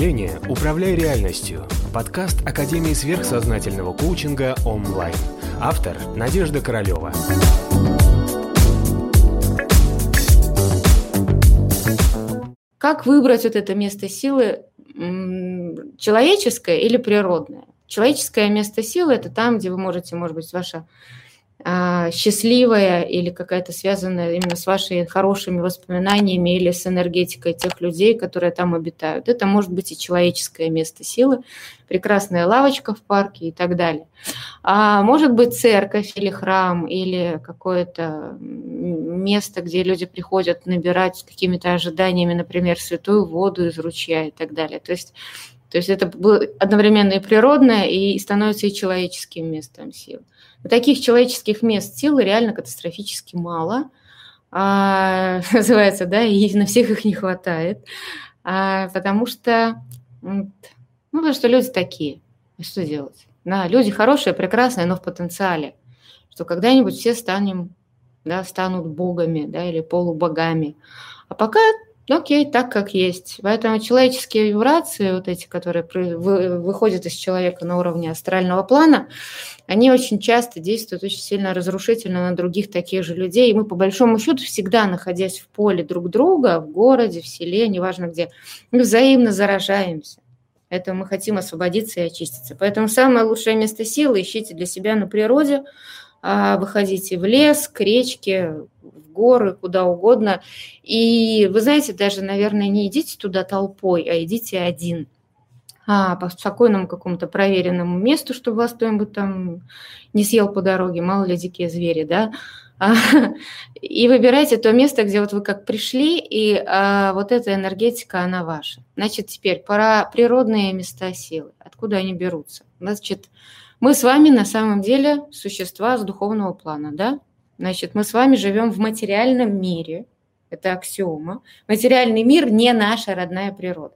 мышления «Управляй реальностью» – подкаст Академии сверхсознательного коучинга онлайн. Автор – Надежда Королева. Как выбрать вот это место силы, человеческое или природное? Человеческое место силы – это там, где вы можете, может быть, ваша счастливая или какая-то связанная именно с вашими хорошими воспоминаниями или с энергетикой тех людей, которые там обитают. Это может быть и человеческое место силы, прекрасная лавочка в парке и так далее. А может быть церковь или храм или какое-то место, где люди приходят набирать какими-то ожиданиями, например, святую воду из ручья и так далее. То есть то есть это было одновременно и природное, и становится и человеческим местом силы. Таких человеческих мест силы реально катастрофически мало. А, называется, да, и на всех их не хватает. А, потому что, ну, потому что люди такие. Что делать? Да, люди хорошие, прекрасные, но в потенциале. Что когда-нибудь все станем, да, станут богами, да, или полубогами. А пока ну, окей, так как есть. Поэтому человеческие вибрации, вот эти, которые выходят из человека на уровне астрального плана, они очень часто действуют очень сильно разрушительно на других таких же людей. И мы, по большому счету, всегда, находясь в поле друг друга, в городе, в селе, неважно где, мы взаимно заражаемся. Это мы хотим освободиться и очиститься. Поэтому самое лучшее место силы ищите для себя на природе, а, выходите в лес, к речке, горы, куда угодно. И вы знаете, даже, наверное, не идите туда толпой, а идите один а, по спокойному какому-то проверенному месту, чтобы вас кто-нибудь там не съел по дороге, мало ли дикие звери, да, а, и выбирайте то место, где вот вы как пришли, и а, вот эта энергетика, она ваша. Значит, теперь пора природные места силы. Откуда они берутся? Значит, мы с вами на самом деле существа с духовного плана, да? Значит, мы с вами живем в материальном мире, это аксиома. Материальный мир не наша родная природа.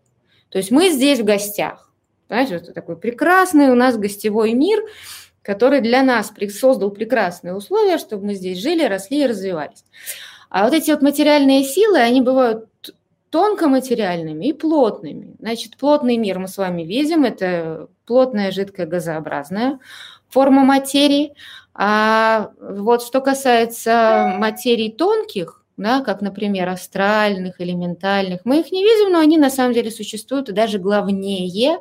То есть мы здесь в гостях. Понимаете, это такой прекрасный у нас гостевой мир, который для нас создал прекрасные условия, чтобы мы здесь жили, росли и развивались. А вот эти вот материальные силы, они бывают тонкоматериальными и плотными. Значит, плотный мир мы с вами видим, это плотная, жидкая, газообразная форма материи. А вот что касается материй тонких, да, как, например, астральных, элементальных, мы их не видим, но они на самом деле существуют и даже главнее,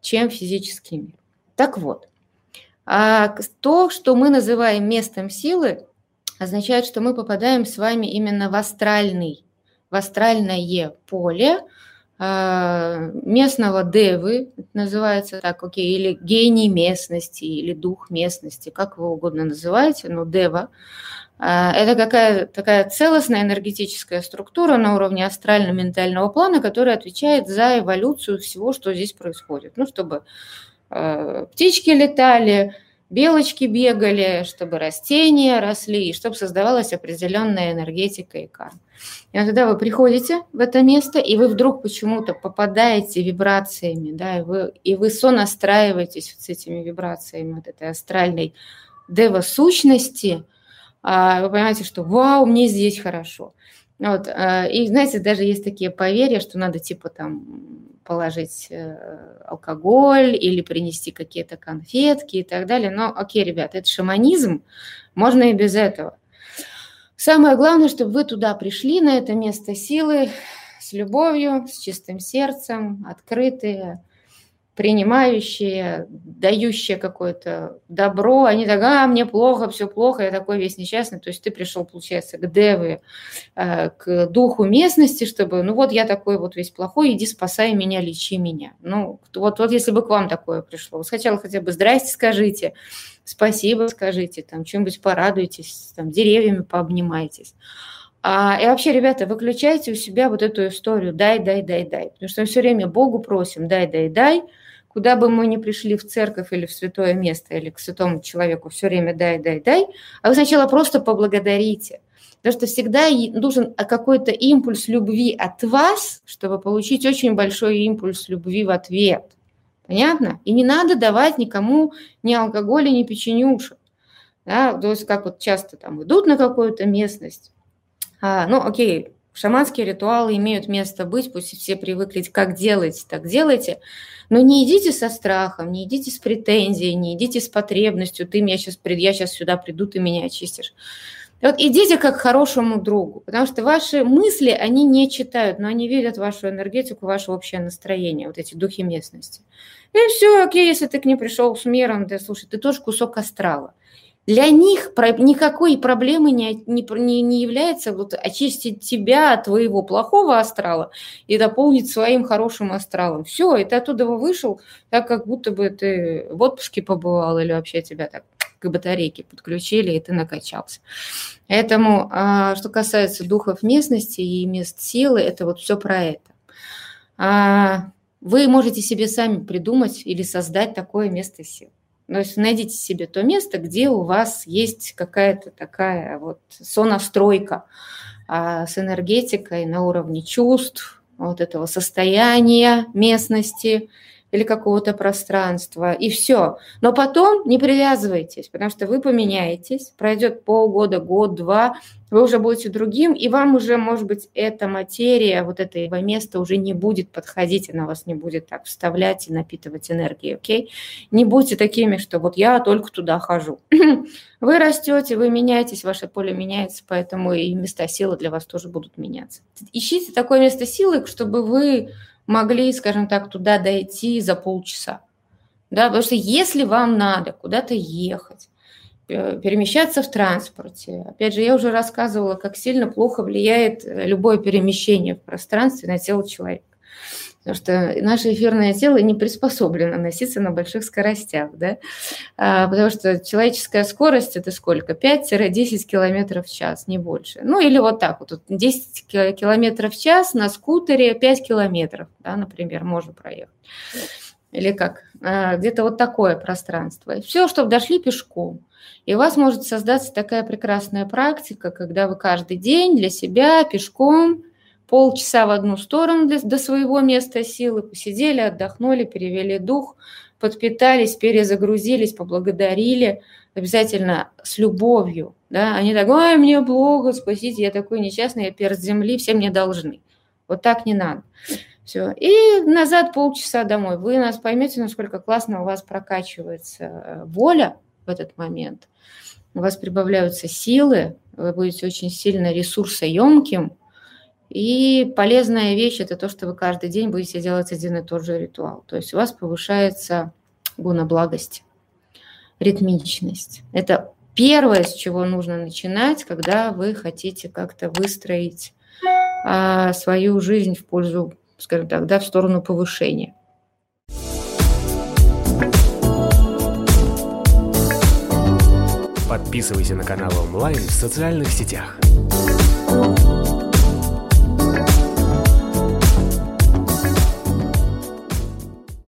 чем физический мир. Так вот, а то, что мы называем местом силы, означает, что мы попадаем с вами именно в астральный в астральное поле местного девы, называется так, окей, или гений местности, или дух местности, как вы угодно называете, но дева. А, это какая такая целостная энергетическая структура на уровне астрально-ментального плана, которая отвечает за эволюцию всего, что здесь происходит. Ну, чтобы а, птички летали, белочки бегали, чтобы растения росли, и чтобы создавалась определенная энергетика и карма. И вот тогда вы приходите в это место, и вы вдруг почему-то попадаете вибрациями, да, и вы, и вы сонастраиваетесь с этими вибрациями вот этой астральной дева-сущности, а, вы понимаете, что вау, мне здесь хорошо. Вот, а, и знаете, даже есть такие поверья, что надо типа там положить э, алкоголь или принести какие-то конфетки и так далее. Но окей, ребят, это шаманизм, можно и без этого. Самое главное, чтобы вы туда пришли, на это место силы, с любовью, с чистым сердцем, открытые, принимающие, дающие какое-то добро, они так, а, мне плохо, все плохо, я такой весь несчастный. То есть ты пришел, получается, к девы, э, к духу местности, чтобы, ну вот я такой вот весь плохой, иди спасай меня, лечи меня. Ну вот, вот если бы к вам такое пришло, сначала хотя бы здрасте скажите, спасибо скажите, там, чем-нибудь порадуйтесь, там, деревьями пообнимайтесь. А, и вообще, ребята, выключайте у себя вот эту историю «дай, дай, дай, дай». Потому что мы все время Богу просим «дай, дай, дай». Куда бы мы ни пришли, в церковь или в святое место, или к святому человеку, все время «дай, дай, дай». А вы сначала просто поблагодарите. Потому что всегда нужен какой-то импульс любви от вас, чтобы получить очень большой импульс любви в ответ – Понятно? И не надо давать никому ни алкоголя, ни печенюшек. Да? То есть как вот часто там идут на какую-то местность, а, ну окей, Шаманские ритуалы имеют место быть, пусть все привыкли, как делать, так делайте. Но не идите со страхом, не идите с претензией, не идите с потребностью, ты меня сейчас, я сейчас сюда приду, ты меня очистишь. Вот идите как к хорошему другу, потому что ваши мысли, они не читают, но они видят вашу энергетику, ваше общее настроение, вот эти духи местности. И все, окей, если ты к ним пришел с миром, да, слушай, ты тоже кусок астрала. Для них никакой проблемы не, не, не является вот очистить тебя от твоего плохого астрала и дополнить своим хорошим астралом. Все, и ты оттуда вышел, так как будто бы ты в отпуске побывал или вообще тебя так к батарейке подключили, и ты накачался. Поэтому, а, что касается духов местности и мест силы, это вот все про это. А, вы можете себе сами придумать или создать такое место силы. То есть найдите себе то место, где у вас есть какая-то такая вот сонастройка а, с энергетикой на уровне чувств, вот этого состояния местности, или какого-то пространства, и все. Но потом не привязывайтесь, потому что вы поменяетесь, пройдет полгода, год, два, вы уже будете другим, и вам уже, может быть, эта материя, вот этого места уже не будет подходить, она вас не будет так вставлять и напитывать энергией, окей? Не будьте такими, что вот я только туда хожу. Вы растете, вы меняетесь, ваше поле меняется, поэтому и места силы для вас тоже будут меняться. Ищите такое место силы, чтобы вы могли, скажем так, туда дойти за полчаса. Да, потому что если вам надо куда-то ехать, перемещаться в транспорте. Опять же, я уже рассказывала, как сильно плохо влияет э, любое перемещение в пространстве на тело человека. Потому что наше эфирное тело не приспособлено носиться на больших скоростях, да? а, потому что человеческая скорость это сколько? 5-10 километров в час, не больше. Ну или вот так вот, 10 километров в час на скутере 5 километров, да, например, можно проехать. Или как? А, где-то вот такое пространство. Все, чтобы дошли пешком. И у вас может создаться такая прекрасная практика, когда вы каждый день для себя пешком полчаса в одну сторону для, до своего места силы, посидели, отдохнули, перевели дух, подпитались, перезагрузились, поблагодарили, обязательно с любовью. Да? Они так, ой, мне Бога, спасите, я такой несчастный, я перст земли, все мне должны. Вот так не надо. Все. И назад полчаса домой. Вы нас поймете, насколько классно у вас прокачивается э, воля в этот момент. У вас прибавляются силы, вы будете очень сильно ресурсоемким, и полезная вещь – это то, что вы каждый день будете делать один и тот же ритуал. То есть у вас повышается гуна благости, ритмичность. Это первое, с чего нужно начинать, когда вы хотите как-то выстроить а, свою жизнь в пользу, скажем так, да, в сторону повышения. Подписывайся на канал онлайн в социальных сетях.